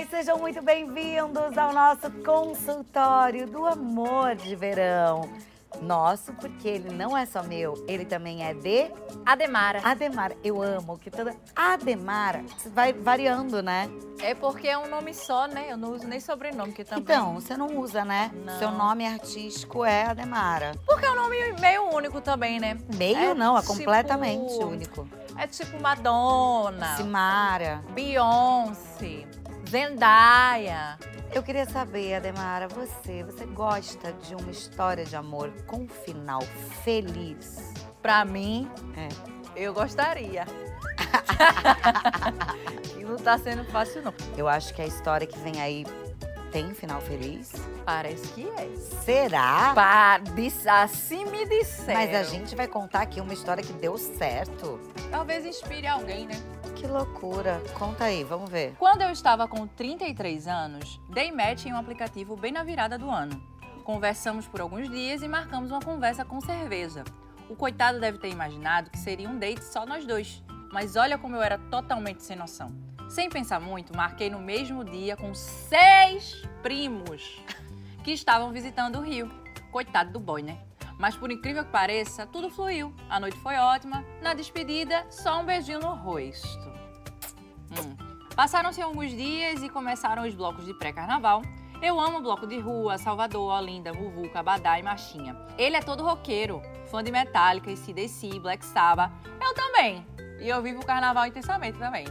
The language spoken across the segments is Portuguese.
Oi, sejam muito bem-vindos ao nosso consultório do amor de verão. Nosso, porque ele não é só meu, ele também é de Ademara. Ademara. Eu amo que toda Ademara vai variando, né? É porque é um nome só, né? Eu não uso nem sobrenome, que também. Então, você não usa, né? Não. Seu nome artístico é Ademara. Porque é um nome meio único também, né? Meio É não, é tipo- completamente único. É tipo Madonna, Simara. Beyoncé, Zendaya. Eu queria saber, Ademara, você, você gosta de uma história de amor com um final feliz? Pra mim, É. eu gostaria. e não tá sendo fácil, não. Eu acho que a história que vem aí tem final feliz. Parece que é. Será? Dis- assim me disseram. Mas a gente vai contar aqui uma história que deu certo. Talvez inspire alguém, né? Que loucura. Conta aí, vamos ver. Quando eu estava com 33 anos, dei match em um aplicativo bem na virada do ano. Conversamos por alguns dias e marcamos uma conversa com cerveja. O coitado deve ter imaginado que seria um date só nós dois, mas olha como eu era totalmente sem noção. Sem pensar muito, marquei no mesmo dia com seis primos que estavam visitando o Rio. Coitado do boy, né? Mas por incrível que pareça, tudo fluiu. A noite foi ótima. Na despedida, só um beijinho no rosto. Passaram-se alguns dias e começaram os blocos de pré-carnaval. Eu amo bloco de rua, Salvador, Olinda, Muvuca, Abadá e Marchinha. Ele é todo roqueiro, fã de Metallica, CDC, Black Sabbath. Eu também. E eu vivo o carnaval intensamente também.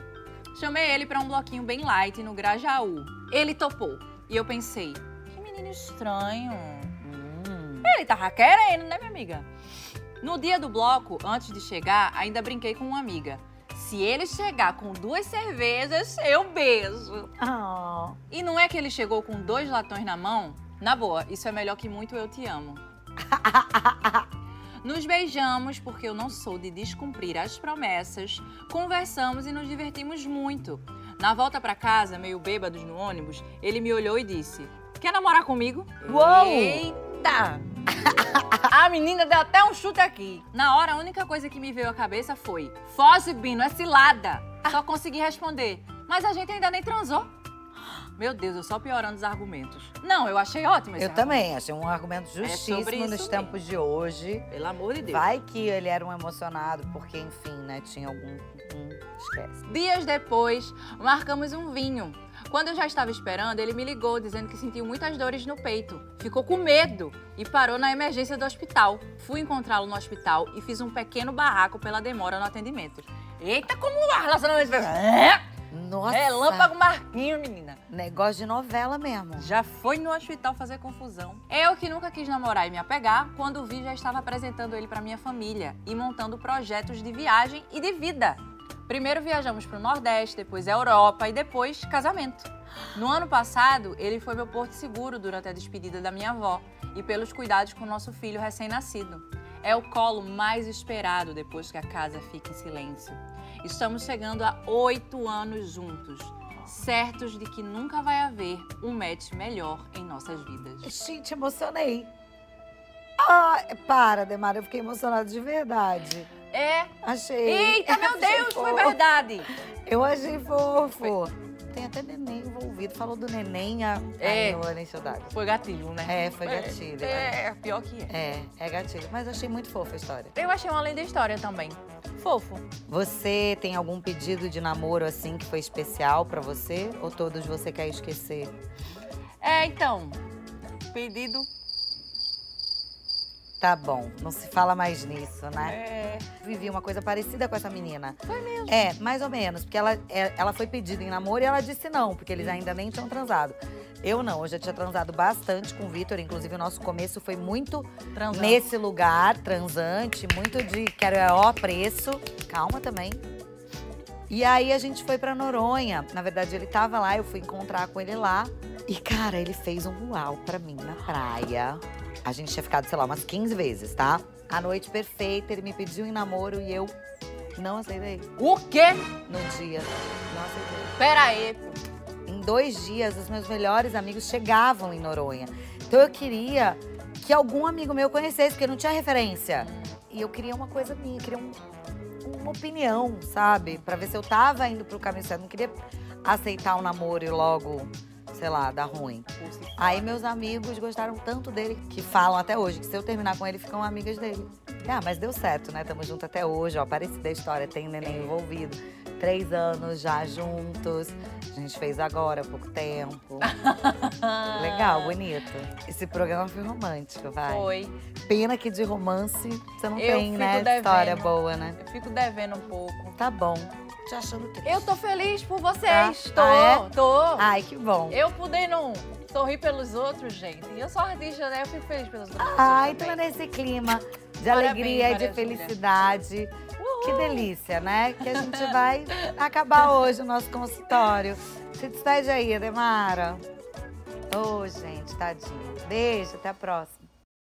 Chamei ele para um bloquinho bem light no Grajaú. Ele topou. E eu pensei, que menino estranho. Hum. Ele tava querendo, né, minha amiga? No dia do bloco, antes de chegar, ainda brinquei com uma amiga. Se ele chegar com duas cervejas, eu beijo. Ah. E não é que ele chegou com dois latões na mão? Na boa, isso é melhor que muito eu te amo. Nos beijamos porque eu não sou de descumprir as promessas, conversamos e nos divertimos muito. Na volta pra casa, meio bêbados no ônibus, ele me olhou e disse: Quer namorar comigo? Uou! Eita! A menina deu até um chute aqui. Na hora, a única coisa que me veio à cabeça foi: Foge, Bino, é cilada. Só consegui responder: Mas a gente ainda nem transou. Meu Deus, eu só piorando os argumentos. Não, eu achei ótimo esse Eu argumento. também, achei um argumento sobre justíssimo isso nos mesmo. tempos de hoje. Pelo amor de Deus. Vai que ele era um emocionado, porque, enfim, né, tinha algum. Hum, esquece. Dias depois, marcamos um vinho. Quando eu já estava esperando, ele me ligou dizendo que sentiu muitas dores no peito. Ficou com medo e parou na emergência do hospital. Fui encontrá-lo no hospital e fiz um pequeno barraco pela demora no atendimento. Eita, como o relacionamento... É, Nossa! Relâmpago Marquinho, menina. Negócio de novela mesmo. Já foi no hospital fazer confusão. Eu que nunca quis namorar e me apegar, quando vi já estava apresentando ele para minha família e montando projetos de viagem e de vida. Primeiro viajamos para o Nordeste, depois a Europa e depois casamento. No ano passado, ele foi meu porto seguro durante a despedida da minha avó e pelos cuidados com nosso filho recém-nascido. É o colo mais esperado depois que a casa fica em silêncio. Estamos chegando a oito anos juntos, certos de que nunca vai haver um match melhor em nossas vidas. Gente, emocionei. Ah, para, Demara, eu fiquei emocionada de verdade. É. Achei. Eita, meu Achei Deus, foi fofo. verdade. Eu achei fofo. Tem até neném envolvido. Falou do neném, a... É. Ai, não, nem saudade. Foi gatilho, né? É, foi gatilho. É, é, pior que é. É, é gatilho. Mas achei muito fofa a história. Eu achei uma linda história também. Fofo. Você tem algum pedido de namoro assim que foi especial pra você? Ou todos você quer esquecer? É, então, pedido. Tá bom, não se fala mais nisso, né? É. Vivi uma coisa parecida com essa menina. Foi mesmo. É, mais ou menos, porque ela, é- ela foi pedida em namoro e ela disse não, porque eles ainda nem tinham transado. Eu não, eu já tinha transado bastante com o Vitor, inclusive o nosso começo foi muito nesse lugar, transante, muito de quero é ó preço. Calma também. E aí a gente foi pra Noronha. Na verdade, ele tava lá, eu fui encontrar com ele lá. E, cara, ele fez um luau pra mim na praia. A gente tinha ficado, sei lá, umas 15 vezes, tá? A noite perfeita, ele me pediu em namoro e eu não aceitei. O quê? No dia. Não aceitei. Pera aí. Em dois dias, os meus melhores amigos chegavam em Noronha. Então eu queria que algum amigo meu conhecesse, porque não tinha referência. E eu queria uma coisa minha, queria um- uma opinião, sabe? Pra ver se eu tava indo pro caminho certo. Não queria aceitar o namoro e logo, sei lá, dar ruim. Aí meus amigos gostaram tanto dele que falam até hoje que se eu terminar com ele, ficam amigas dele. Ah, mas deu certo, né? Tamo junto até hoje, ó. Parece da história, tem neném envolvido. Três anos já juntos. A gente fez agora há pouco tempo. Legal, bonito. Esse programa foi romântico, vai. Foi. Pena que de romance você não Eu tem, né? devendo. História boa, né? Eu fico devendo um pouco. Tá bom. Te achando triste. Eu tô feliz por vocês. Tá? Tô, Ah, é? tô. Ai, que bom. Eu podendo sorrir pelos outros, gente. Eu sou artista, né? Eu fico feliz pelos outros. Ah, então é nesse clima de Parabéns, alegria e de felicidade. Que delícia, né? Que a gente vai acabar hoje o nosso consultório. Se despede aí, Ademara. Ô, gente, tadinha. Beijo, até a próxima.